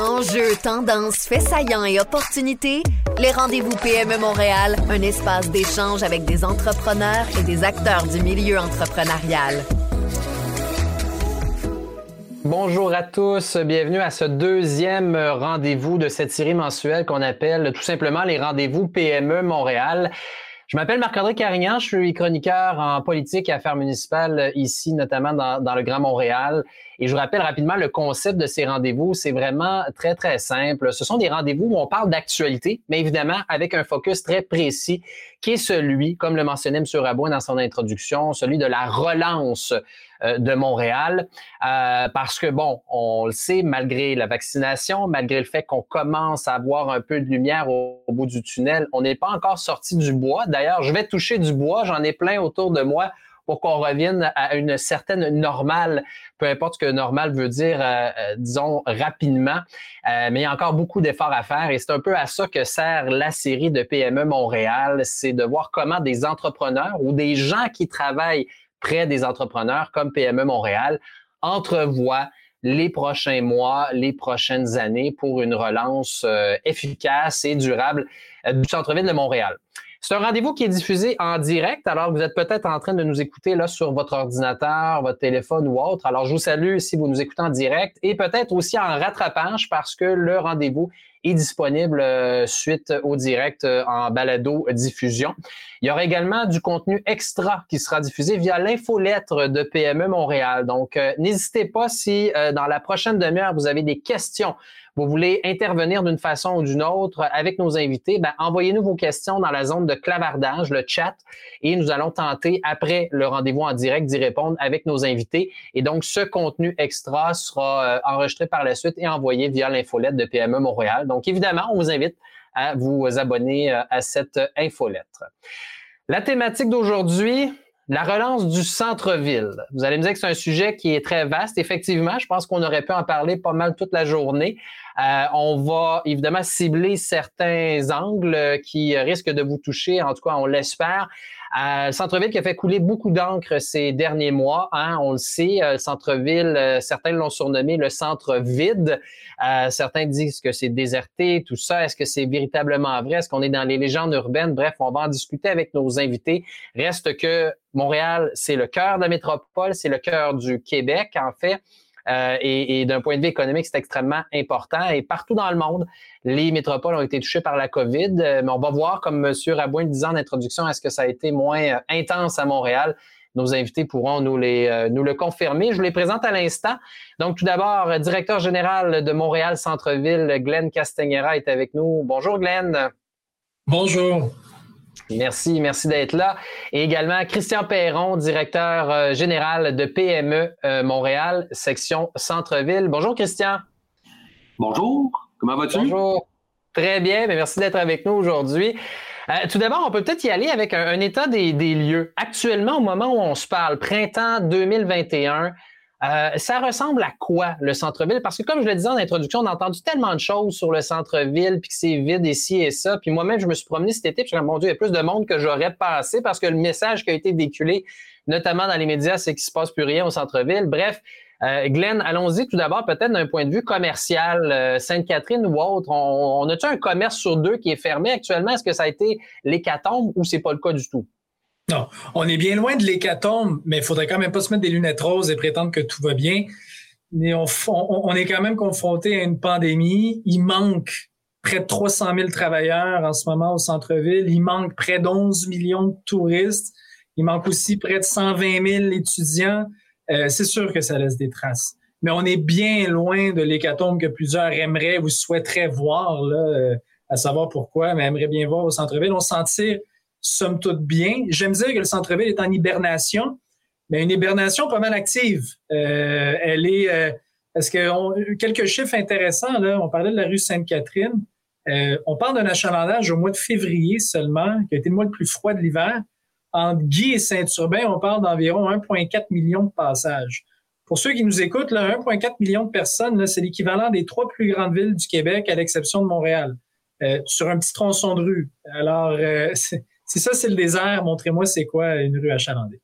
Enjeux, tendances, faits saillants et opportunités, les rendez-vous PME Montréal, un espace d'échange avec des entrepreneurs et des acteurs du milieu entrepreneurial. Bonjour à tous, bienvenue à ce deuxième rendez-vous de cette série mensuelle qu'on appelle tout simplement les rendez-vous PME Montréal. Je m'appelle Marc-André Carignan, je suis chroniqueur en politique et affaires municipales ici, notamment dans, le Grand Montréal. Et je vous rappelle rapidement le concept de ces rendez-vous. C'est vraiment très, très simple. Ce sont des rendez-vous où on parle d'actualité, mais évidemment avec un focus très précis qui est celui, comme le mentionnait M. Rabouin dans son introduction, celui de la relance euh, de Montréal. Euh, parce que, bon, on le sait, malgré la vaccination, malgré le fait qu'on commence à avoir un peu de lumière au, bout du tunnel, on n'est pas encore sorti du bois. D'ailleurs, je vais toucher du bois, j'en ai plein autour de moi pour qu'on revienne à une certaine normale, peu importe ce que normal veut dire, euh, euh, disons, rapidement. Euh, mais il y a encore beaucoup d'efforts à faire et c'est un peu à ça que sert la série de PME Montréal, c'est de voir comment des entrepreneurs ou des gens qui travaillent près des entrepreneurs comme PME Montréal entrevoient les prochains mois, les prochaines années pour une relance efficace et durable du centre-ville de Montréal. C'est un rendez-vous qui est diffusé en direct, alors vous êtes peut-être en train de nous écouter là sur votre ordinateur, votre téléphone ou autre. Alors je vous salue si vous nous écoutez en direct et peut-être aussi en rattrapage parce que le rendez-vous est disponible euh, suite au direct euh, en balado diffusion. Il y aura également du contenu extra qui sera diffusé via l'infolettre de PME Montréal. Donc, euh, n'hésitez pas si dans la prochaine demi-heure, vous avez des questions, vous voulez intervenir d'une façon ou d'une autre avec nos invités, ben, envoyez-nous vos questions dans la zone de clavardage, le chat, et nous allons tenter, après le rendez-vous en direct, d'y répondre avec nos invités. Et donc, ce contenu extra sera enregistré par la suite et envoyé via l'infolettre de PME Montréal. Donc, évidemment, on vous invite à vous abonner euh, à cette infolettre. La thématique d'aujourd'hui, la relance du centre-ville. Vous allez me dire que c'est un sujet qui est très vaste. Effectivement, je pense qu'on aurait pu en parler pas mal toute la journée. Euh, on va évidemment cibler certains angles qui risquent de vous toucher, en tout cas, on l'espère. Euh, centre-ville qui a fait couler beaucoup d'encre ces derniers mois, hein, on le sait. Euh, centre-ville, euh, certains l'ont surnommé le centre vide. Euh, certains disent que c'est déserté, tout ça. Est-ce que c'est véritablement vrai? Est-ce qu'on est dans les légendes urbaines? Bref, on va en discuter avec nos invités. Reste que Montréal, c'est le cœur de la métropole, c'est le cœur du Québec, en fait. Euh, et, d'un point de vue économique, c'est extrêmement important. Et partout dans le monde, les métropoles ont été touchées par la COVID. Euh, mais on va voir, comme M. Rabouin le disait en introduction, est-ce que ça a été moins euh, intense à Montréal? Nos invités pourront nous le confirmer. Je vous les présente à l'instant. Donc, tout d'abord, directeur général de Montréal Centre-Ville, Glenn Castagnera est avec nous. Bonjour, Glenn. Bonjour. Merci, merci d'être là. Et également Christian Perron, directeur euh, général de PME euh, Montréal, section Centre-Ville. Bonjour Christian. Bonjour, comment vas-tu? Bonjour. Très bien, mais merci d'être avec nous aujourd'hui. Euh, tout d'abord, on peut peut-être y aller avec un, un état des, des, lieux. Actuellement, au moment où on se parle, printemps 2021, euh, ça ressemble à quoi le centre-ville? Parce que comme je le disais en introduction, on a entendu tellement de choses sur le centre-ville, puis que c'est vide ici et ça. Puis moi-même, je me suis promené cet été, puis je mon Dieu, il y a plus de monde que j'aurais pensé parce que le message qui a été véhiculé, notamment dans les médias, c'est qu'il se passe plus rien au centre-ville. Bref, euh, Glenn, allons-y tout d'abord peut-être d'un point de vue commercial, euh, Sainte-Catherine ou autre. On, on a-tu un commerce sur deux qui est fermé actuellement? Est-ce que ça a été l'hécatombe ou c'est pas le cas du tout? Non, on est bien loin de l'hécatombe, mais il faudrait quand même pas se mettre des lunettes roses et prétendre que tout va bien. Mais on, on, est quand même confronté à une pandémie. Il manque près de 300 000 travailleurs en ce moment au centre-ville. Il manque près d'11 millions de touristes. Il manque aussi près de 120 000 étudiants. Euh, c'est sûr que ça laisse des traces. Mais on est bien loin de l'hécatombe que plusieurs aimeraient ou souhaiteraient voir, là, euh, à savoir pourquoi, mais aimeraient bien voir au centre-ville. On s'en tire somme toute bien. J'aime dire que le centre-ville est en hibernation, mais une hibernation pas mal active. Euh, elle est. Euh, parce que on, quelques chiffres intéressants, là, on parlait de la rue Sainte-Catherine. Euh, on parle d'un achalandage au mois de février seulement, qui a été le mois le plus froid de l'hiver. Entre Guy et Saint-Urbain, on parle d'environ 1,4 million de passages. Pour ceux qui nous écoutent, 1,4 million de personnes, c'est l'équivalent des trois plus grandes villes du Québec, à l'exception de Montréal, euh, sur un petit tronçon de rue. Alors, euh, si ça, c'est le désert, montrez-moi c'est quoi une rue achalandée.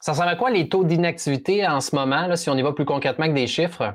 Ça ressemble à quoi les taux d'inactivité en ce moment, là, si on y va plus concrètement que des chiffres?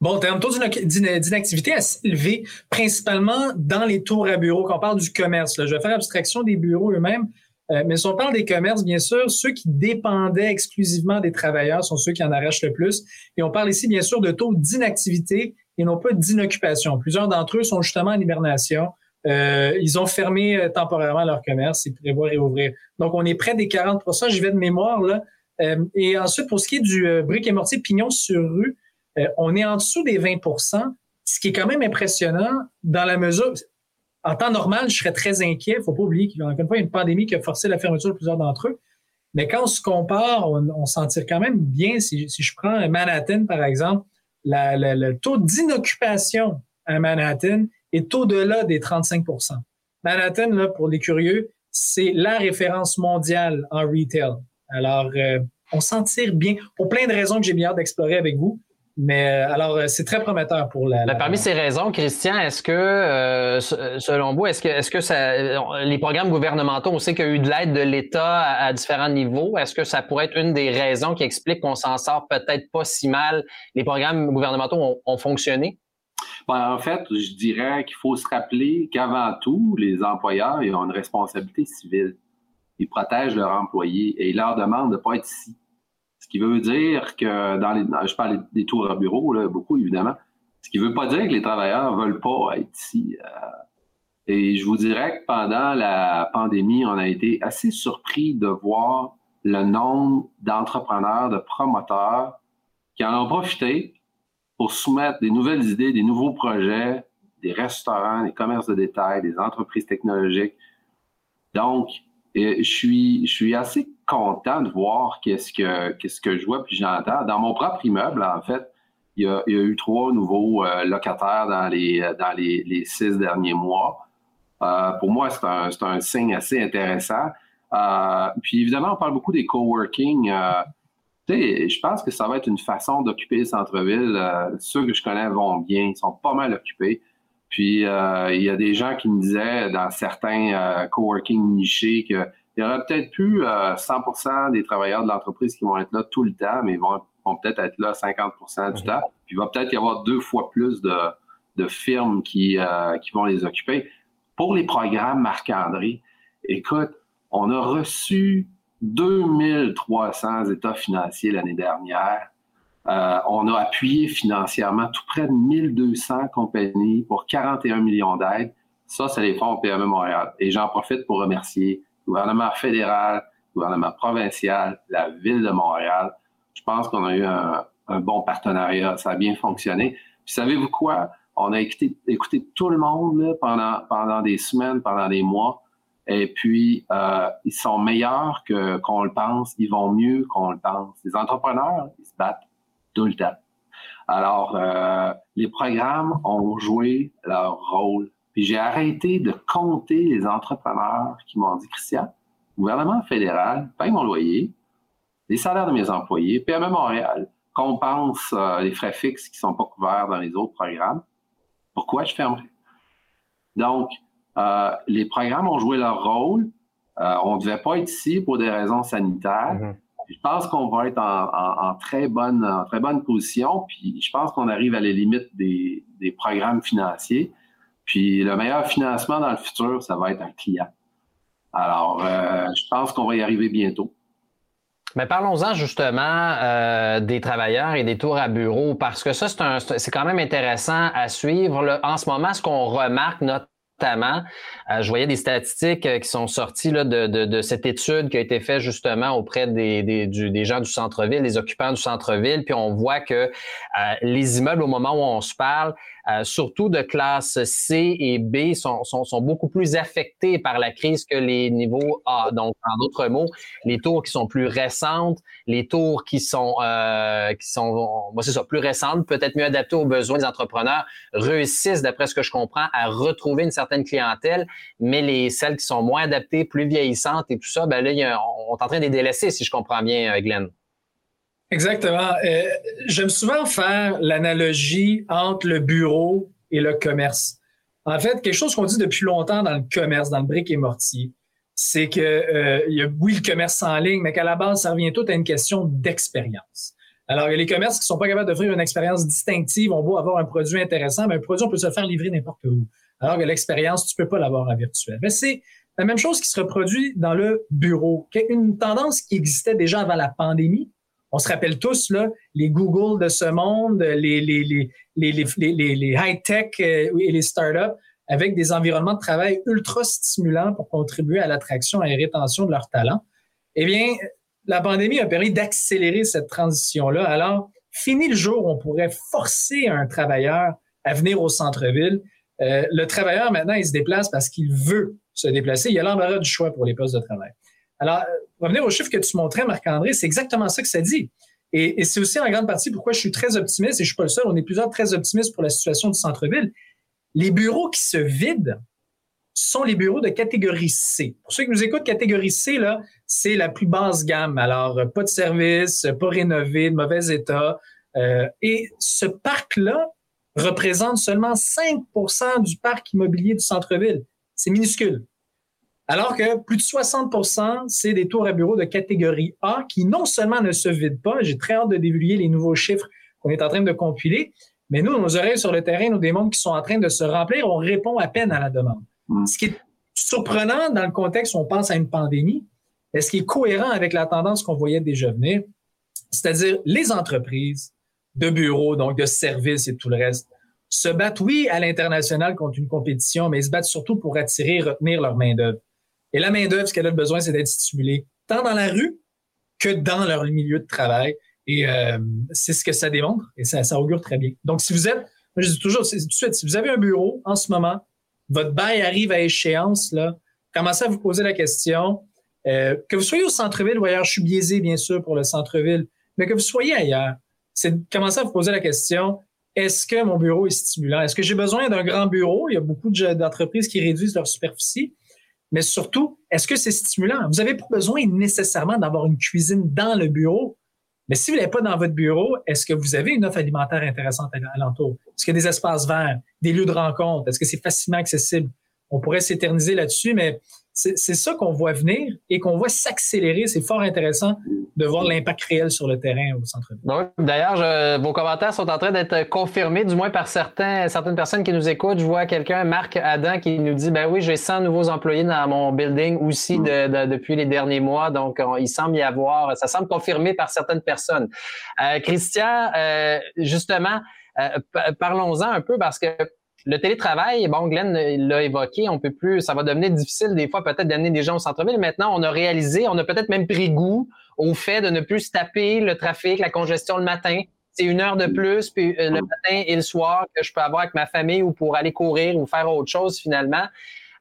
Bon terme, taux d'inactivité assez élevé, principalement dans les tours à bureaux. Quand on parle du commerce, là, je vais faire abstraction des bureaux eux-mêmes, euh, mais si on parle des commerces, bien sûr, ceux qui dépendaient exclusivement des travailleurs sont ceux qui en arrachent le plus. Et on parle ici, bien sûr, de taux d'inactivité et non pas d'inoccupation. Plusieurs d'entre eux sont justement en hibernation. Euh, ils ont fermé euh, temporairement leur commerce et prévoient réouvrir. Donc, on est près des 40% J'y vais de mémoire, là. Euh, et ensuite, pour ce qui est du euh, brique et mortier pignon sur rue, euh, on est en dessous des 20% ce qui est quand même impressionnant dans la mesure. En temps normal, je serais très inquiet. Il faut pas oublier qu'il y a encore une fois une pandémie qui a forcé la fermeture de plusieurs d'entre eux. Mais quand on se compare, on, s'en tire quand même bien. Si, je prends Manhattan, par exemple, le taux d'inoccupation à Manhattan est au-delà des 35% Manhattan, là, pour les curieux, c'est la référence mondiale en retail. Alors, euh, on s'en tire bien pour plein de raisons que j'ai bien hâte d'explorer avec vous. Mais euh, alors, euh, c'est très prometteur pour la. Ben, parmi ces raisons, Christian, est-ce que, selon vous, est-ce que, les programmes gouvernementaux, on sait qu'il y a eu de l'aide de l'État à, différents niveaux. Est-ce que ça pourrait être une des raisons qui explique qu'on s'en sort peut-être pas si mal? Les programmes gouvernementaux ont, fonctionné? Ben, en fait, je dirais qu'il faut se rappeler qu'avant tout, les employeurs ont une responsabilité civile. Ils protègent leurs employés et ils leur demandent de ne pas être ici ce qui veut dire que dans les, je parle des tours à bureau, beaucoup évidemment, ce qui veut pas dire que les travailleurs veulent pas être ici. Euh, et je vous dirais que pendant la pandémie, on a été assez surpris de voir le nombre d'entrepreneurs, de promoteurs qui en ont profité pour soumettre des nouvelles idées, des nouveaux projets, des restaurants, des commerces de détail, des entreprises technologiques. Donc, je suis, je suis assez content de voir qu'est-ce que, qu'est-ce que je vois puis j'entends. Dans mon propre immeuble, en fait, il y a, eu trois nouveaux euh, locataires dans les, dans les, six derniers mois. Euh, pour moi, c'est un, un signe assez intéressant. Euh, puis évidemment, on parle beaucoup des coworking. Euh, je pense que ça va être une façon d'occuper le centre-ville. Euh, ceux que je connais vont bien, ils sont pas mal occupés. Puis euh, il y a des gens qui me disaient dans certains euh, coworking nichés qu'il y aura peut-être plus 100% euh, des travailleurs de l'entreprise qui vont être là tout le temps, mais ils vont, peut-être être là 50% du mhm. temps. Puis il va peut-être y avoir deux fois plus de, de firmes qui, qui vont les occuper. Pour les programmes Marc-André, écoute, on a reçu 2300 états financiers l'année dernière. Euh, on a appuyé financièrement tout près de 1200 compagnies pour 41 millions d'aides. Ça, c'est les fonds PME Montréal. Et j'en profite pour remercier le gouvernement fédéral, le gouvernement provincial, la ville de Montréal. Je pense qu'on a eu un, bon partenariat. Ça a bien fonctionné. Puis savez-vous quoi? On a écouté, tout le monde pendant, pendant des semaines, pendant des mois. Et puis, euh, ils sont meilleurs que, qu'on le pense. Ils vont mieux qu'on le pense. Les entrepreneurs, ils se battent tout le temps. Alors, euh, les programmes ont joué leur rôle. Puis j'ai arrêté de compter les entrepreneurs qui m'ont dit, Christian, gouvernement fédéral paye mon loyer, les salaires de mes employés, PME Montréal compense euh, les frais fixes qui ne sont pas couverts dans les autres programmes. Pourquoi je fermerais? Donc, euh, les programmes ont joué leur rôle. on ne devait pas être ici pour des raisons sanitaires. Mm-hmm je pense qu'on va être en, très bonne, très bonne position. Puis je pense qu'on arrive à les limites des, programmes financiers. Puis le meilleur financement dans le futur, ça va être un client. Alors, euh, je pense qu'on va y arriver bientôt. Mais parlons-en justement euh, des travailleurs et des tours à bureau, parce que ça, c'est quand même intéressant à suivre. En ce moment, ce qu'on remarque, notre notamment, euh, je voyais des statistiques euh, qui sont sorties de, cette étude qui a été faite justement auprès des gens du centre-ville, des occupants du centre-ville, puis on voit que euh, les immeubles, au moment où on se parle, euh, surtout de classe C et B, sont, sont, sont, beaucoup plus affectés par la crise que les niveaux A. Donc, en d'autres mots, les tours qui sont plus récentes, les tours qui sont, euh, qui sont c'est ça, plus récentes, peut-être mieux adaptées aux besoins des entrepreneurs, réussissent, d'après ce que je comprends, à retrouver une certaine clientèle, mais les celles qui sont moins adaptées, plus vieillissantes et tout ça, ben là, on est en train de les délaisser, si je comprends bien, euh, Glenn. Exactement. Euh, J'aime souvent faire l'analogie entre le bureau et le commerce. En fait, quelque chose qu'on dit depuis longtemps dans le commerce, dans le brique et mortier, c'est que euh, il y a oui le commerce en ligne, mais qu'à la base, ça revient tout à une question d'expérience. Alors, il y a les commerces qui sont pas capables d'offrir une expérience distinctive. On va avoir un produit intéressant, mais un produit, on peut se faire livrer n'importe où. Alors que l'expérience, tu peux pas l'avoir en virtuel. Mais c'est la même chose qui se reproduit dans le bureau. Une tendance qui existait déjà avant la pandémie. On se rappelle tous, là, les Google de ce monde, les, les, les, les, high-tech euh, et les startups avec des environnements de travail ultra stimulants pour contribuer à l'attraction et à la rétention de leurs talents. Eh bien, la pandémie a permis d'accélérer cette transition-là. Alors, fini le jour où on pourrait forcer un travailleur à venir au centre-ville. Euh, le travailleur, maintenant, il se déplace parce qu'il veut se déplacer. Il y a l'embarras du choix pour les postes de travail. Alors, pour revenir au chiffre que tu montrais, Marc-André, c'est exactement ça que ça dit. Et, c'est aussi en grande partie pourquoi je suis très optimiste, et je suis pas le seul, on est plusieurs très optimistes pour la situation du centre-ville. Les bureaux qui se vident sont les bureaux de catégorie C. Pour ceux qui nous écoutent, catégorie C, là, c'est la plus basse gamme. Alors, pas de service, pas rénové, de mauvais état. Euh, et ce parc-là représente seulement 5% du parc immobilier du centre-ville. C'est minuscule. Alors que plus de 60% c'est des tours à bureaux de catégorie A qui non seulement ne se vident pas, j'ai très hâte de divulguer les nouveaux chiffres qu'on est en train de compiler, mais nous, nos oreilles sur le terrain, nos démons qui sont en train de se remplir, on répond à peine à la demande. Mm. Ce qui est surprenant dans le contexte où on pense à une pandémie, et ce qui est cohérent avec la tendance qu'on voyait déjà venir, c'est-à-dire les entreprises de bureaux, donc de services et tout le reste, se battent, oui, à l'international contre une compétition, mais ils se battent surtout pour attirer et retenir leur main-d'œuvre. Et la main-d'œuvre, ce qu'elle a besoin, c'est d'être stimulée tant dans la rue que dans leur milieu de travail. Et euh, c'est ce que ça démontre et ça, augure très bien. Donc, si vous êtes, moi je dis toujours tout de suite, si vous avez un bureau en ce moment, votre bail arrive à échéance, là, commencez à vous poser la question. Euh, que vous soyez au centre-ville ou ailleurs, je suis biaisé, bien sûr, pour le centre-ville, mais que vous soyez ailleurs, c'est commencer à vous poser la question, est-ce que mon bureau est stimulant? Est-ce que j'ai besoin d'un grand bureau? Il y a beaucoup d'entreprises qui réduisent leur superficie. Mais surtout, est-ce que c'est stimulant? Vous n'avez pas besoin nécessairement d'avoir une cuisine dans le bureau. Mais si vous n'avez pas dans votre bureau, est-ce que vous avez une offre alimentaire intéressante à l'entour? Est-ce qu'il y a des espaces verts, des lieux de rencontre? Est-ce que c'est facilement accessible? On pourrait s'éterniser là-dessus, mais c'est ça qu'on voit venir et qu'on voit s'accélérer. C'est fort intéressant de voir l'impact réel sur le terrain au centre-ville. D'ailleurs, vos commentaires sont en train d'être confirmés, du moins par certains, certaines personnes qui nous écoutent. Je vois quelqu'un, Marc Adam, qui nous dit, ben oui, j'ai 100 nouveaux employés dans mon building aussi depuis les derniers mois. Donc, il semble y avoir, ça semble confirmé par certaines personnes. Euh, Christian, euh, justement, euh, parlons-en un peu parce que le télétravail, bon, Glenn l'a évoqué, on peut plus, ça va devenir difficile des fois peut-être d'amener des gens au centre-ville. Maintenant, on a réalisé, on a peut-être même pris goût au fait de ne plus se taper le trafic, la congestion le matin. C'est une heure de plus, puis euh, le matin et le soir que je peux avoir avec ma famille ou pour aller courir ou faire autre chose finalement.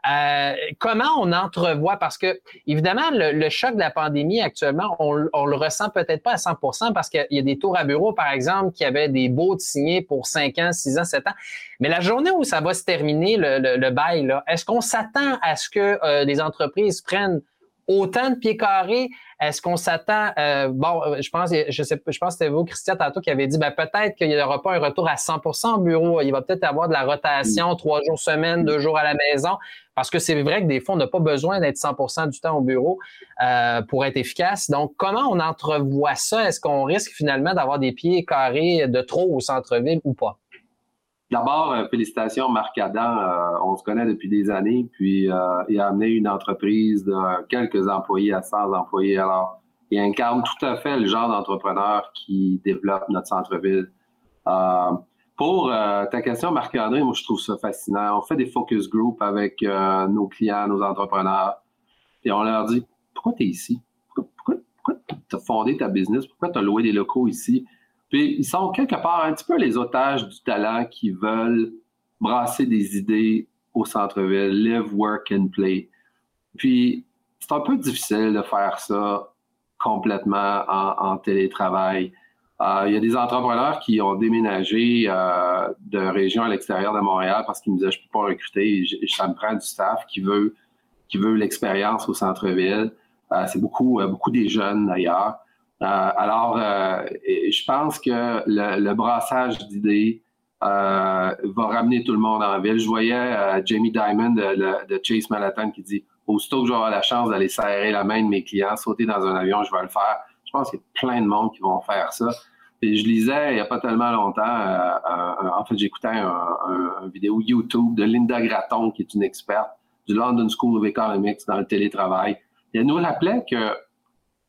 Euh, comment on entrevoit, parce que évidemment, le, choc de la pandémie actuellement, on, on le ressent peut-être pas à 100% parce qu'il y a des tours à bureau, par exemple, qui avaient des baux signés pour 5 ans, 6 ans, 7 ans. Mais la journée où ça va se terminer, le, le, bail, est-ce qu'on s'attend à ce que euh, les entreprises prennent autant de pieds carrés? Est-ce qu'on s'attend, euh, bon, euh, je pense, je sais, je pense que c'était vous, Christian, tantôt, qui avait dit, ben, peut-être qu'il n'y aura pas un retour à 100% au bureau. Il va peut-être avoir de la rotation, trois jours semaine, deux jours à la maison. Parce que c'est vrai que des fois, on n'a pas besoin d'être 100% du temps au bureau euh, pour être efficace. Donc, comment on entrevoit ça? Est-ce qu'on risque finalement d'avoir des pieds carrés de trop au centre-ville ou pas? D'abord, euh, félicitations, Marc Adam. Euh, on se connaît depuis des années, puis euh, il a amené une entreprise de quelques employés à 100 employés. Alors, il incarne tout à fait le genre d'entrepreneur qui développe notre centre-ville. pour ta question, Marc-André, moi, je trouve ça fascinant. On fait des focus group avec nos clients, nos entrepreneurs, et on leur dit, pourquoi tu es ici? Pourquoi, pourquoi tu as fondé ta business? Pourquoi tu as loué des locaux ici? Puis ils sont quelque part un petit peu les otages du talent qui veulent brasser des idées au centre-ville, live, work and play. Puis c'est un peu difficile de faire ça complètement en, télétravail. Euh, il y a des entrepreneurs qui ont déménagé euh, de région à l'extérieur de Montréal parce qu'ils me disaient je peux pas recruter, ça me prend du staff qui veut qui veut l'expérience au centre-ville. Euh, c'est beaucoup beaucoup des jeunes d'ailleurs. Euh, alors, euh, je pense que le, brassage d'idées euh, va ramener tout le monde en ville. Je voyais Jamie Dimon de, Chase Manhattan qui dit Aussitôt que j'aurai la chance d'aller serrer la main de mes clients, sauter dans un avion, je vais le faire. Je pense qu'il y a plein de monde qui vont faire ça. Et je lisais il n'y a pas tellement longtemps, en fait, j'écoutais un, vidéo YouTube de Linda Gratton, qui est une experte du London School of Economics dans le télétravail. Elle nous rappelait que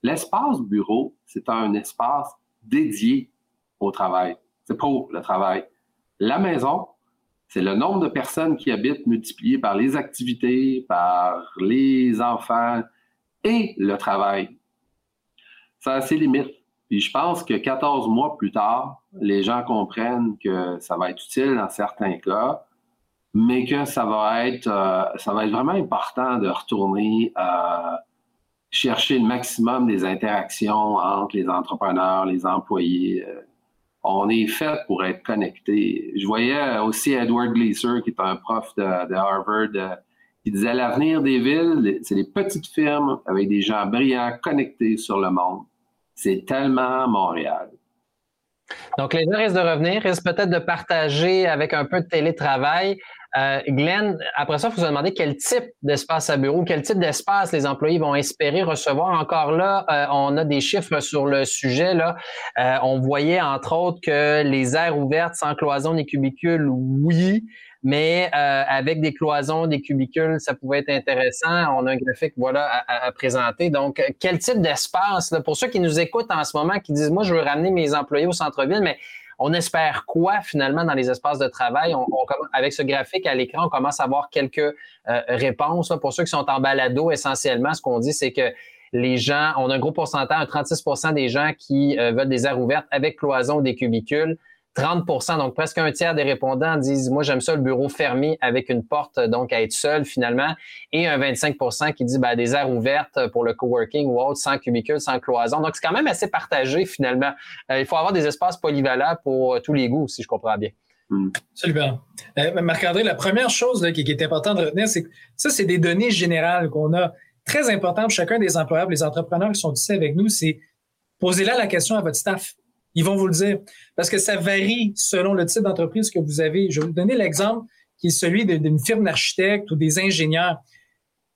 l'espace bureau, c'est un espace dédié au travail. C'est pour le travail. La maison, c'est le nombre de personnes qui habitent multiplié par les activités, par les enfants et le travail. Ça a ses limites. Puis je pense que 14 mois plus tard, les gens comprennent que ça va être utile dans certains cas, mais que ça va être, euh, ça va être vraiment important de retourner à euh, chercher le maximum des interactions entre les entrepreneurs, les employés. Euh, on est fait pour être connecté. Je voyais aussi Edward Gleaser, qui est un prof de, Harvard, euh, qui disait l'avenir des villes, c'est les petites firmes avec des gens brillants connectés sur le monde. C'est tellement Montréal. Donc, les gens risquent de revenir, risquent peut-être de partager avec un peu de télétravail. Euh, Glenn, après ça, il faut se demander quel type d'espace à bureau, quel type d'espace les employés vont espérer recevoir. Encore là, euh, on a des chiffres sur le sujet. Là. Euh, on voyait entre autres que les aires ouvertes sans cloison des cubicules, oui, mais avec des cloisons, des cubicules, ça pouvait être intéressant. On a un graphique voilà à, à présenter. Donc, quel type d'espace pour ceux qui nous écoutent en ce moment, qui disent moi je veux ramener mes employés au centre-ville, mais on espère quoi finalement dans les espaces de travail? Avec ce graphique à l'écran, on commence à avoir quelques euh, réponses. Pour ceux qui sont en balado, essentiellement, ce qu'on dit, c'est que les gens, on a un gros pourcentage, un 36% des gens qui euh, veulent des aires ouvertes avec cloison ou des cubicules. 30% donc presque un tiers des répondants disent moi j'aime ça le bureau fermé avec une porte donc à être seul finalement et un 25% qui dit ben, des aires ouvertes pour le coworking ou autre sans cubicule, sans cloison. Donc c'est quand même assez partagé finalement. Euh, il faut avoir des espaces polyvalents pour euh, tous les goûts si je comprends bien. Hmm. Absolument. Euh, Marc-André, la première chose qui, est importante de retenir, c'est que ça, c'est des données générales qu'on a très importantes pour chacun des employeurs, les entrepreneurs qui sont ici avec nous, c'est posez-là la question à votre staff. Ils vont vous le dire. Parce que ça varie selon le type d'entreprise que vous avez. Je vais vous donner l'exemple qui est celui d'une firme d'architectes ou des ingénieurs.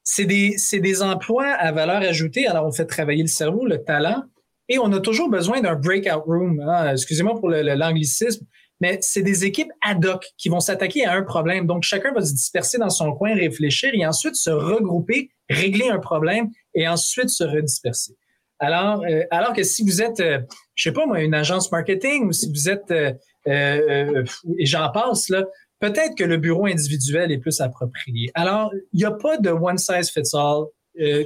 C'est des, des emplois à valeur ajoutée. Alors, on fait travailler le cerveau, le talent, et on a toujours besoin d'un breakout room. Hein. Excusez-moi pour l'anglicisme, mais c'est des équipes ad hoc qui vont s'attaquer à un problème. Donc, chacun va se disperser dans son coin, réfléchir et ensuite se regrouper, régler un problème et ensuite se redisperser. Alors, euh, alors que si vous êtes, euh, je sais pas moi, une agence marketing ou si vous êtes, euh, et j'en passe là, peut-être que le bureau individuel est plus approprié. Alors, il n'y a pas de one size fits all.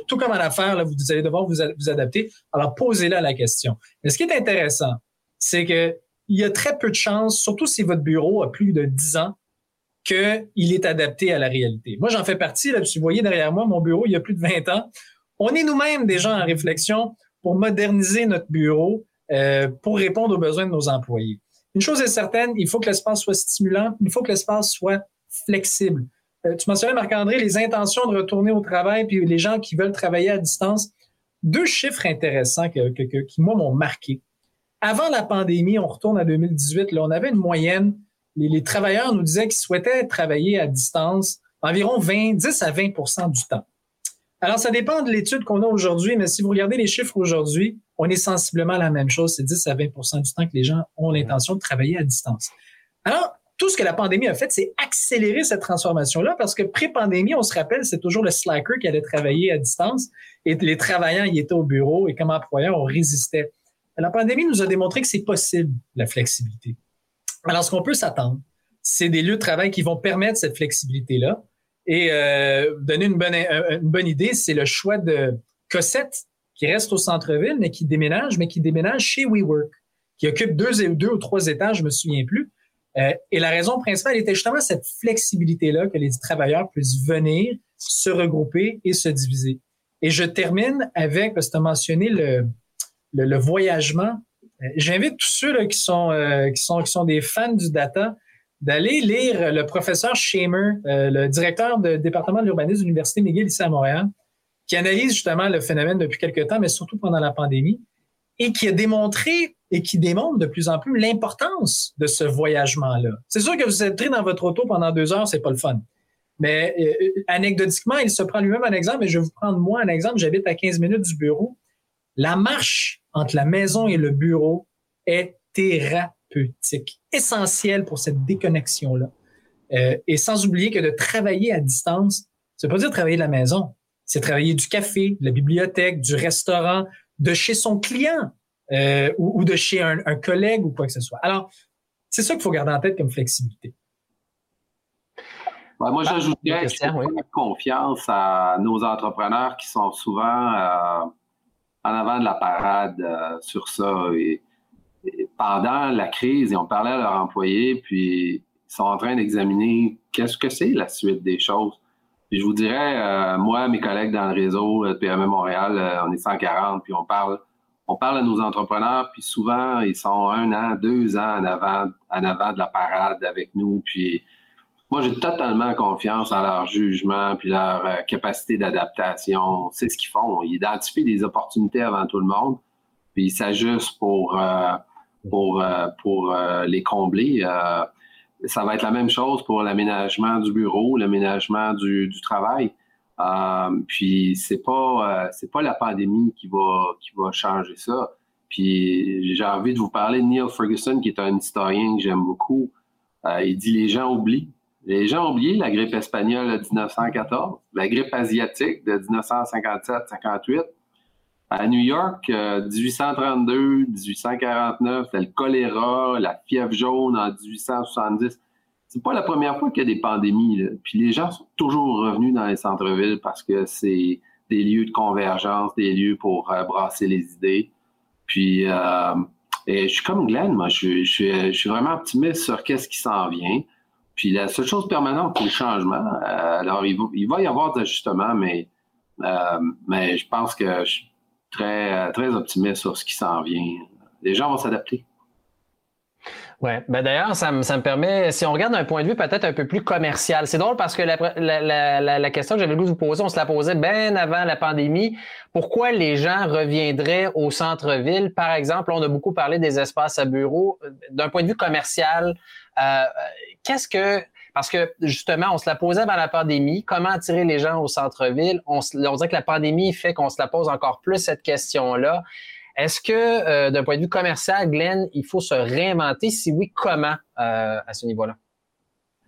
tout comme en affaires, là, vous allez devoir vous, adapter. Alors, posez-là la question. Mais ce qui est intéressant, c'est que il y a très peu de chances, surtout si votre bureau a plus de 10 ans, qu'il est adapté à la réalité. Moi, j'en fais partie. Là, vous voyez derrière moi, mon bureau, il y a plus de 20 ans. On est nous-mêmes déjà en réflexion pour moderniser notre bureau euh, pour répondre aux besoins de nos employés. Une chose est certaine, il faut que l'espace soit stimulant, il faut que l'espace soit flexible. Euh, tu mentionnais, Marc-André, les intentions de retourner au travail, puis les gens qui veulent travailler à distance. Deux chiffres intéressants qui, moi, m'ont marqué. Avant la pandémie, on retourne à 2018, là, on avait une moyenne, les, les travailleurs nous disaient qu'ils souhaitaient travailler à distance environ 20, 10 à 20% du temps. Alors, ça dépend de l'étude qu'on a aujourd'hui, mais si vous regardez les chiffres aujourd'hui, on est sensiblement à la même chose. C'est 10 à 20% du temps que les gens ont l'intention de travailler à distance. Alors, tout ce que la pandémie a fait, c'est accélérer cette transformation-là parce que pré-pandémie, on se rappelle, c'est toujours le slacker qui allait travailler à distance et les travailleurs y étaient au bureau et comme employeurs, on résistait. La pandémie nous a démontré que c'est possible, la flexibilité. Alors, ce qu'on peut s'attendre, c'est des lieux de travail qui vont permettre cette flexibilité-là. Et euh, donner une bonne, une bonne idée, c'est le choix de Cossette, qui reste au centre-ville, mais qui déménage, mais qui déménage chez WeWork, qui occupe deux, deux ou trois étages, je me souviens plus. Euh, et la raison principale était justement cette flexibilité-là, que les travailleurs puissent venir, se regrouper et se diviser. Et je termine avec, parce que tu as mentionné le, le, le voyagement. Euh, j'invite tous ceux là, qui, sont, euh, qui, sont, qui sont des fans du data d'aller lire le professeur Shamer, euh, le directeur du département de l'urbanisme de l'Université McGill ici à Montréal, qui analyse justement le phénomène depuis quelques temps, mais surtout pendant la pandémie, et qui a démontré et qui démontre de plus en plus l'importance de ce voyagement-là. C'est sûr que vous êtes pris dans votre auto pendant deux heures, c'est pas le fun. Mais euh, anecdotiquement, il se prend lui-même un exemple, et je vais vous prendre moi un exemple. J'habite à 15 minutes du bureau. La marche entre la maison et le bureau est thérapeutique, essentiel pour cette déconnexion-là. Euh, et sans oublier que de travailler à distance, ça veut pas dire travailler de la maison, c'est travailler du café, de la bibliothèque, du restaurant, de chez son client euh, ou, de chez un, collègue ou quoi que ce soit. Alors, c'est ça qu'il faut garder en tête comme flexibilité. moi, j'ajouterais faire confiance à nos entrepreneurs qui sont souvent euh, en avant de la parade euh, sur ça. Et, pendant la crise, ils ont parlé à leurs employés, puis ils sont en train d'examiner qu'est-ce que c'est la suite des choses. Puis je vous dirais, euh, moi, mes collègues dans le réseau de PME Montréal, euh, on est 140, puis on parle, on parle à nos entrepreneurs, puis souvent, ils sont un an, deux ans en avant, en avant de la parade avec nous. Puis moi, j'ai totalement confiance en leur jugement, puis leur euh, capacité d'adaptation. C'est ce qu'ils font. Ils identifient des opportunités avant tout le monde, puis ils s'ajustent pour, pour, pour les combler ça va être la même chose pour l'aménagement du bureau, l'aménagement du, travail. Euh, puis c'est pas euh, c'est pas la pandémie qui va qui va changer ça. Puis j'ai envie de vous parler de Neil Ferguson, qui est un historien que j'aime beaucoup. Euh, il dit les gens oublient. Les gens ont oublié la grippe espagnole de 1914, la grippe asiatique de 1957-58, à New York, 1832, euh, 1849, le choléra, la fièvre jaune en 1870. C'est pas la première fois qu'il y a des pandémies. Puis les gens sont toujours revenus dans les centres-villes parce que c'est des lieux de convergence, des lieux pour euh, brasser les idées. Puis euh, je suis comme Glenn, moi, je, suis vraiment optimiste sur qu'est-ce qui s'en vient. Puis la seule chose permanente, c'est le changement. alors, il va, y avoir d'ajustements, mais, mais je pense que très, euh, très optimiste sur ce qui s'en vient. Les gens vont s'adapter. Oui. Ben d'ailleurs, ça me, ça me permet, si on regarde d'un point de vue peut-être un peu plus commercial, c'est drôle parce que la, la, la, question que j'avais le goût de vous poser, on se la posait bien avant la pandémie. Pourquoi les gens reviendraient au centre-ville? Par exemple, on a beaucoup parlé des espaces à bureaux. D'un point de vue commercial, euh, qu'est-ce que parce que justement, on se la posait avant la pandémie. Comment attirer les gens au centre-ville? On, on dirait que la pandémie fait qu'on se la pose encore plus cette question-là. Est-ce que, euh, d'un point de vue commercial, Glenn, il faut se réinventer? Si oui, comment euh, à ce niveau-là?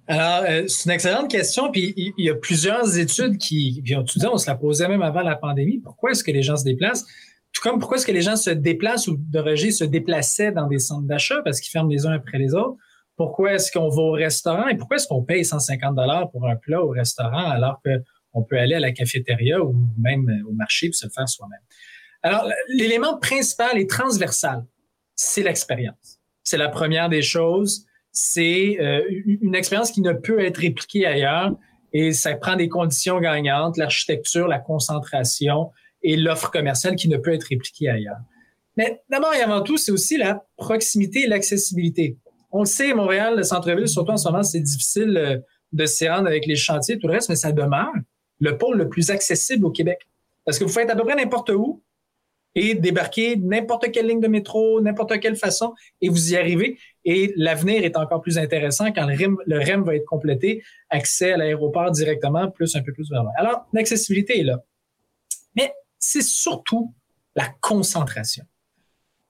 Alors, euh, c'est une excellente question. Puis il y a plusieurs études qui, puis on, on se la posait même avant la pandémie. Pourquoi est-ce que les gens se déplacent? Tout comme pourquoi est-ce que les gens se déplacent ou devrais se déplaçaient dans des centres d'achat parce qu'ils ferment les uns après les autres? Pourquoi est-ce qu'on va au restaurant et pourquoi est-ce qu'on paye 150 dollars pour un plat au restaurant alors qu'on peut aller à la cafétéria ou même au marché pour se le faire soi-même? Alors, l'élément principal et transversal, c'est l'expérience. C'est la première des choses. C'est euh, une expérience qui ne peut être répliquée ailleurs et ça prend des conditions gagnantes, l'architecture, la concentration et l'offre commerciale qui ne peut être répliquée ailleurs. Mais d'abord et avant tout, c'est aussi la proximité et l'accessibilité on le sait, Montréal, le centre-ville, surtout en ce moment, c'est difficile euh, de s'y rendre avec les chantiers et tout le reste, mais ça demeure le pôle le plus accessible au Québec. Parce que vous faites à peu près n'importe où et débarquer n'importe quelle ligne de métro, n'importe quelle façon, et vous y arrivez. Et l'avenir est encore plus intéressant quand le REM, le REM va être complété, accès à l'aéroport directement, plus un peu plus vers Alors, l'accessibilité est là. Mais c'est surtout la concentration.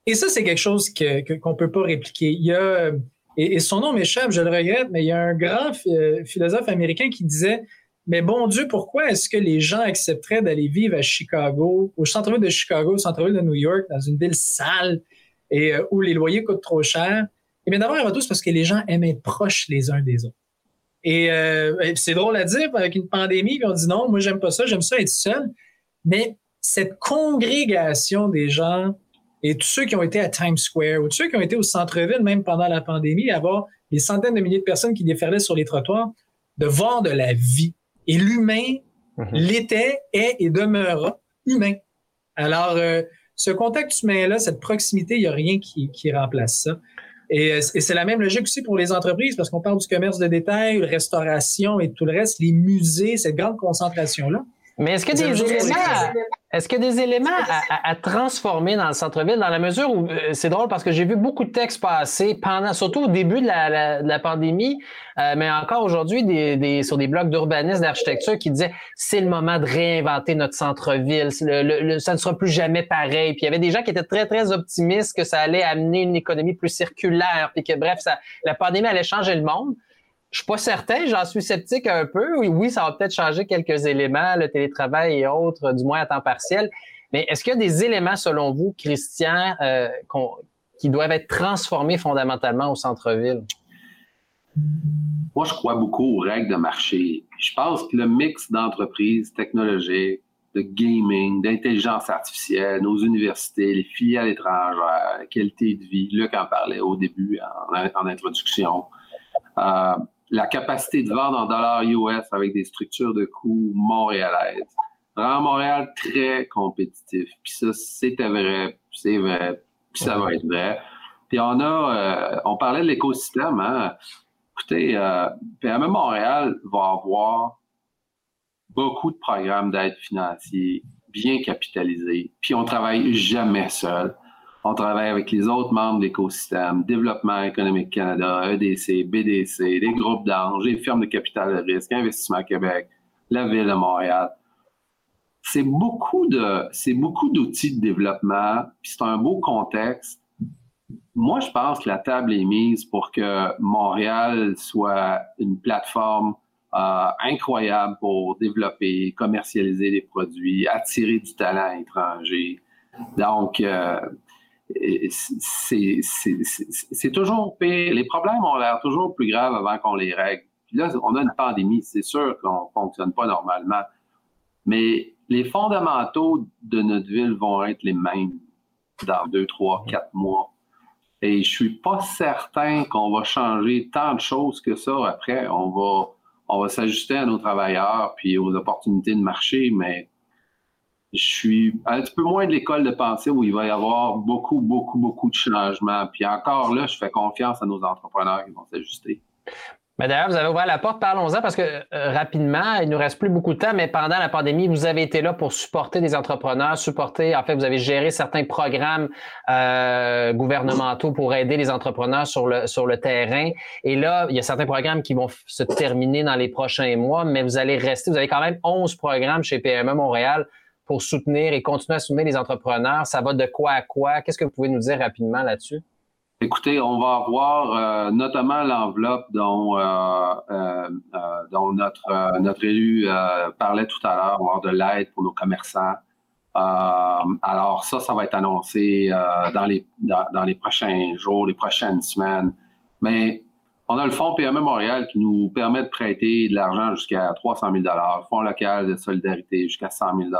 Et ça, c'est quelque chose que, qu'on ne peut pas répliquer. Il y a, et, son nom m'échappe, je le regrette, mais il y a un grand euh, philosophe américain qui disait Mais bon Dieu, pourquoi est-ce que les gens accepteraient d'aller vivre à Chicago, au centre-ville de Chicago, au centre-ville de New York, dans une ville sale et euh, où les loyers coûtent trop cher? Et bien d'abord et avant tout, c'est parce que les gens aiment être proches les uns des autres. Et euh, c'est drôle à dire avec une pandémie, puis on dit non, moi j'aime pas ça, j'aime ça être seul. Mais cette congrégation des gens et tous ceux qui ont été à Times Square ou tous ceux qui ont été au centre-ville, même pendant la pandémie, avoir des centaines de milliers de personnes qui déferlaient sur les trottoirs, de voir de la vie. Et l'humain mhm. l'était, est et demeurera humain. Alors, euh, ce contact humain-là, cette proximité, il n'y a rien qui, qui remplace ça. Et, euh, et c'est la même logique aussi pour les entreprises, parce qu'on parle du commerce de détail, restauration et tout le reste, les musées, cette grande concentration-là. Mais est-ce que des éléments, est-ce qu'il y a des éléments à, transformer dans le centre-ville, dans la mesure où euh, c'est drôle parce que j'ai vu beaucoup de textes passer pendant, surtout au début de la, pandémie, euh, mais encore aujourd'hui, des, sur des blogs d'urbanisme, d'architecture qui disaient c'est le moment de réinventer notre centre-ville, ça ne sera plus jamais pareil. Puis il y avait des gens qui étaient très très optimistes que ça allait amener une économie plus circulaire, puis que bref, ça, la pandémie allait changer le monde. Je suis pas certain, j'en suis sceptique un peu. Oui, ça va peut-être changer quelques éléments, le télétravail et autres, du moins à temps partiel. Mais est-ce qu'il y a des éléments, selon vous, Christian, euh, qui doivent être transformés fondamentalement au centre-ville? Moi, je crois beaucoup aux règles de marché. Je pense que le mix d'entreprises technologiques, de gaming, d'intelligence artificielle, nos universités, les filiales étrangères, la qualité de vie, Luc en parlait au début en, introduction. Euh, la capacité de vendre en dollars US avec des structures de coûts montréalaises rend Montréal très compétitif. Puis ça, c'était vrai, c'est vrai, puis ça va être vrai. Puis on a, euh, on parlait de l'écosystème. Hein? Écoutez, euh, PME Montréal va avoir beaucoup de programmes d'aide financière bien capitalisés. Puis on travaille jamais seul. On travaille avec les autres membres de l'écosystème, Développement économique Canada, EDC, BDC, les groupes d'anges, les firmes de capital de risque, Investissement Québec, la Ville de Montréal. C'est beaucoup de, c'est beaucoup d'outils de développement, puis c'est un beau contexte. Moi, je pense que la table est mise pour que Montréal soit une plateforme euh, incroyable pour développer, commercialiser des produits, attirer du talent étranger. Donc, euh, c'est toujours pire. Les problèmes ont l'air toujours plus graves avant qu'on les règle. Puis là, on a une pandémie, c'est sûr qu'on ne fonctionne pas normalement. Mais les fondamentaux de notre ville vont être les mêmes dans deux, trois, quatre mois. Et je suis pas certain qu'on va changer tant de choses que ça après. On va, on va s'ajuster à nos travailleurs puis aux opportunités de marché, mais je suis un petit peu moins de l'école de pensée où il va y avoir beaucoup, beaucoup, beaucoup de changements. Puis encore là, je fais confiance à nos entrepreneurs qui vont s'ajuster. Mais d'ailleurs, vous avez ouvert la porte, parlons-en parce que euh, rapidement, il nous reste plus beaucoup de temps, mais pendant la pandémie, vous avez été là pour supporter des entrepreneurs, supporter, en fait, vous avez géré certains programmes euh, gouvernementaux pour aider les entrepreneurs sur le, sur le terrain. Et là, il y a certains programmes qui vont se terminer dans les prochains mois, mais vous allez rester, vous avez quand même 11 programmes chez PME Montréal pour soutenir et continuer à soutenir les entrepreneurs? Ça va de quoi à quoi? Qu'est-ce que vous pouvez nous dire rapidement là-dessus? Écoutez, on va avoir euh, notamment l'enveloppe dont, euh, euh, notre, notre élu parlait tout à l'heure, avoir de l'aide pour nos commerçants. alors ça, ça va être annoncé dans, les, dans, les prochains jours, les prochaines semaines. Mais on a le Fonds PME Montréal qui nous permet de prêter de l'argent jusqu'à 300 000 Fonds local de solidarité jusqu'à 100 000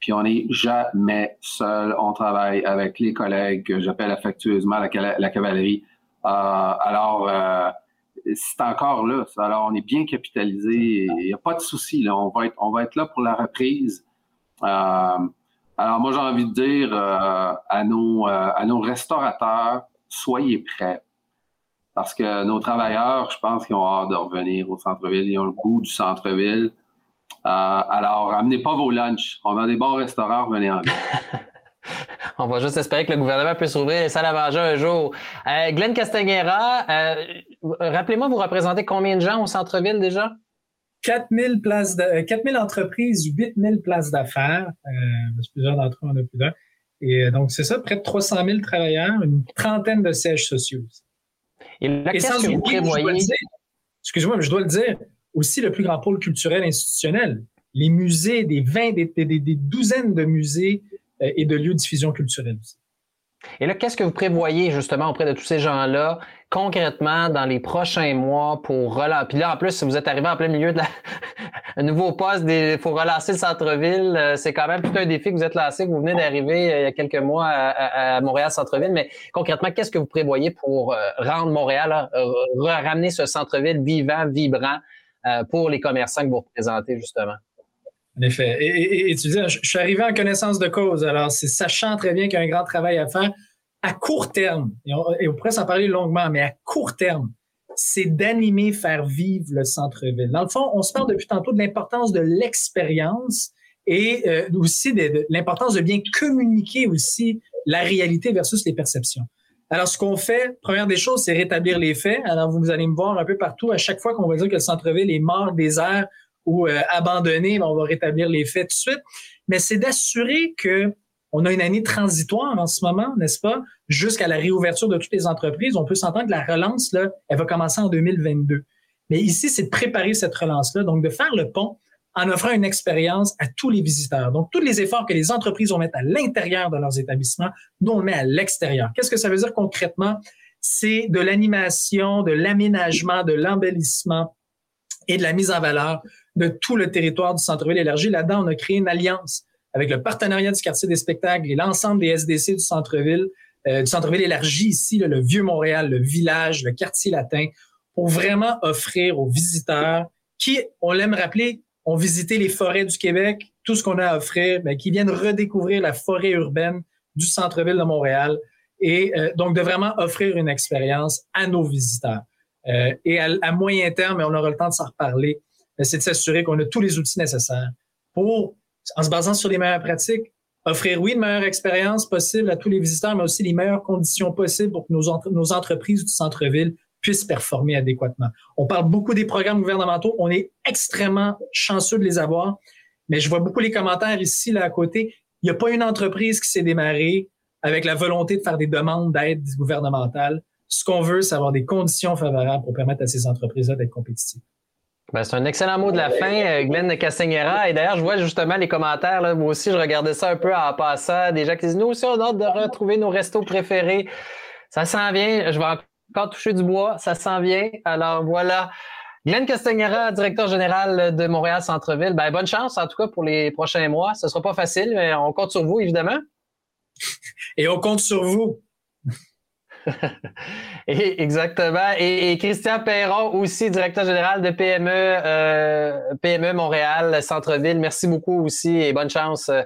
puis on n'est jamais seul. On travaille avec les collègues que j'appelle affectueusement la, cavalerie. Euh, alors, euh, c'est encore là. Alors, on est bien capitalisé. Il n'y a pas de souci. Là. On, va être, on va être là pour la reprise. Euh, alors, moi, j'ai envie de dire à, nos, à nos restaurateurs, soyez prêts. Parce que nos travailleurs, je pense qu'ils ont hâte de revenir au centre-ville. Ils ont le goût du centre-ville. Euh, alors, amenez pas vos lunchs. On a des bons restaurants, revenez en On va juste espérer que le gouvernement puisse ouvrir les salles à manger un jour. Euh, Glenn Castagnera, euh, rappelez-moi, vous représentez combien de gens au centre-ville déjà? 4000 places de, 4000 entreprises, 8000 places d'affaires. plusieurs d'entre eux, on a plus d'un. Et donc, c'est ça, près de 300 000 travailleurs, une trentaine de sièges sociaux. Et là, qu'est-ce que vous prévoyez? Excusez-moi, mais je dois le dire, aussi le plus grand pôle culturel institutionnel. Les musées, des 20, des, des, douzaines de musées euh, et de lieux de diffusion culturelle aussi. Et là, qu'est-ce que vous prévoyez justement auprès de tous ces gens-là, concrètement, dans les prochains mois pour relancer? Puis là, en plus, si vous êtes arrivé en plein milieu de la... un nouveau poste, il faut relancer le centre-ville. Euh, c'est quand même tout un défi que vous êtes lancé, que vous venez d'arriver euh, il y a quelques mois à, Montréal centre-ville. Mais concrètement, qu'est-ce que vous prévoyez pour rendre Montréal, ramener ce centre-ville vivant, vibrant, euh, pour les commerçants que vous représentez, justement. En effet. Et, tu dis, je, suis arrivé en connaissance de cause. Alors, c'est sachant très bien qu'il y a un grand travail à faire à court terme. Et on, pourrait s'en parler longuement, mais à court terme, c'est d'animer, faire vivre le centre-ville. Dans le fond, on se parle depuis tantôt de l'importance de l'expérience et euh, aussi de, l'importance de bien communiquer aussi la réalité versus les perceptions. Alors, ce qu'on fait, première des choses, c'est rétablir les faits. Alors, vous allez me voir un peu partout. À chaque fois qu'on va dire que le centre-ville est mort, désert ou euh, abandonné, ben, on va rétablir les faits tout de suite. Mais c'est d'assurer que on a une année transitoire en ce moment, n'est-ce pas? Jusqu'à la réouverture de toutes les entreprises. On peut s'entendre que la relance, là, elle va commencer en 2022. Mais ici, c'est de préparer cette relance-là, donc de faire le pont en offrant une expérience à tous les visiteurs. Donc, tous les efforts que les entreprises vont mettre à l'intérieur de leurs établissements, nous, on met à l'extérieur. Qu'est-ce que ça veut dire concrètement? C'est de l'animation, de l'aménagement, de l'embellissement et de la mise en valeur de tout le territoire du centre-ville élargi. Là-dedans, on a créé une alliance avec le partenariat du quartier des spectacles et l'ensemble des SDC du centre-ville, euh, du centre-ville élargi ici, le Vieux Montréal, le village, le quartier latin, pour vraiment offrir aux visiteurs qui, on l'aime rappeler, ont visité les forêts du Québec, tout ce qu'on a à offrir, mais qui viennent redécouvrir la forêt urbaine du centre-ville de Montréal et euh, donc de vraiment offrir une expérience à nos visiteurs. Euh, et à, moyen terme, et on aura le temps de s'en reparler, c'est de s'assurer qu'on a tous les outils nécessaires pour, en se basant sur les meilleures pratiques, offrir, oui, une meilleure expérience possible à tous les visiteurs, mais aussi les meilleures conditions possibles pour que nos entreprises du centre-ville puissent performer adéquatement. On parle beaucoup des programmes gouvernementaux. On est extrêmement chanceux de les avoir. Mais je vois beaucoup les commentaires ici, là, à côté. Il n'y a pas une entreprise qui s'est démarrée avec la volonté de faire des demandes d'aide gouvernementale. Ce qu'on veut, c'est avoir des conditions favorables pour permettre à ces entreprises-là d'être compétitives. Ben, c'est un excellent mot de la fin, euh, Glenn Castagnera. Et d'ailleurs, je vois justement les commentaires. Là, moi aussi, je regardais ça un peu en passant. Des gens qui disent Nous aussi, on a hâte de retrouver nos restos préférés. Ça s'en vient. Je vais encore toucher du bois, ça s'en vient. Alors voilà. Glenn Castagnera, directeur général de Montréal Centre-Ville. Ben, bonne chance, en tout cas, pour les prochains mois. Ce ne sera pas facile, mais on compte sur vous, évidemment. Et on compte sur vous. exactement. Et, Christian Perron, aussi directeur général de PME, euh, PME Montréal, Centre-Ville. Merci beaucoup aussi et bonne chance euh,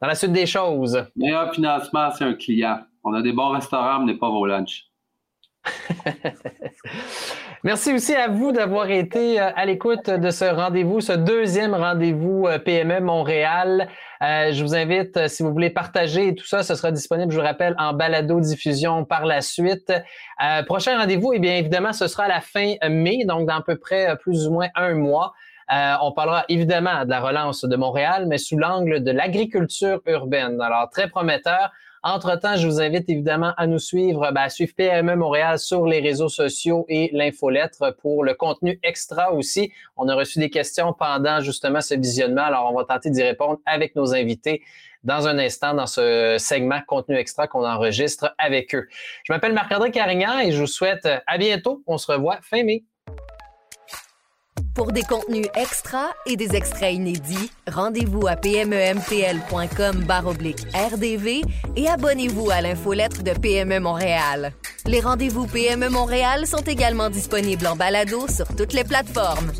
dans la suite des choses. Meilleur financement, c'est un client. On a des bons restaurants, mais pas vos lunchs. Merci aussi à vous d'avoir été euh, à l'écoute de ce rendez-vous, ce deuxième rendez-vous euh, PME Montréal. Euh, je vous invite, si vous voulez partager tout ça, ce sera disponible, je vous rappelle, en balado-diffusion par la suite. prochain rendez-vous, eh bien évidemment, ce sera à la fin mai, donc dans à peu près plus ou moins un mois. on parlera évidemment de la relance de Montréal, mais sous l'angle de l'agriculture urbaine. Alors, très prometteur. Entre-temps, je vous invite évidemment à nous suivre, ben, à suivre PME Montréal sur les réseaux sociaux et l'infolettre pour le contenu extra aussi. On a reçu des questions pendant justement ce visionnement, alors on va tenter d'y répondre avec nos invités dans un instant dans ce segment contenu extra qu'on enregistre avec eux. Je m'appelle Marc-André Carignan et je vous souhaite à bientôt. On se revoit fin mai. Pour des contenus extra et des extraits inédits, rendez-vous à pmempl.com rdv et abonnez-vous à l'infolettre de PME Montréal. Les rendez-vous PME Montréal sont également disponibles en balado sur toutes les plateformes.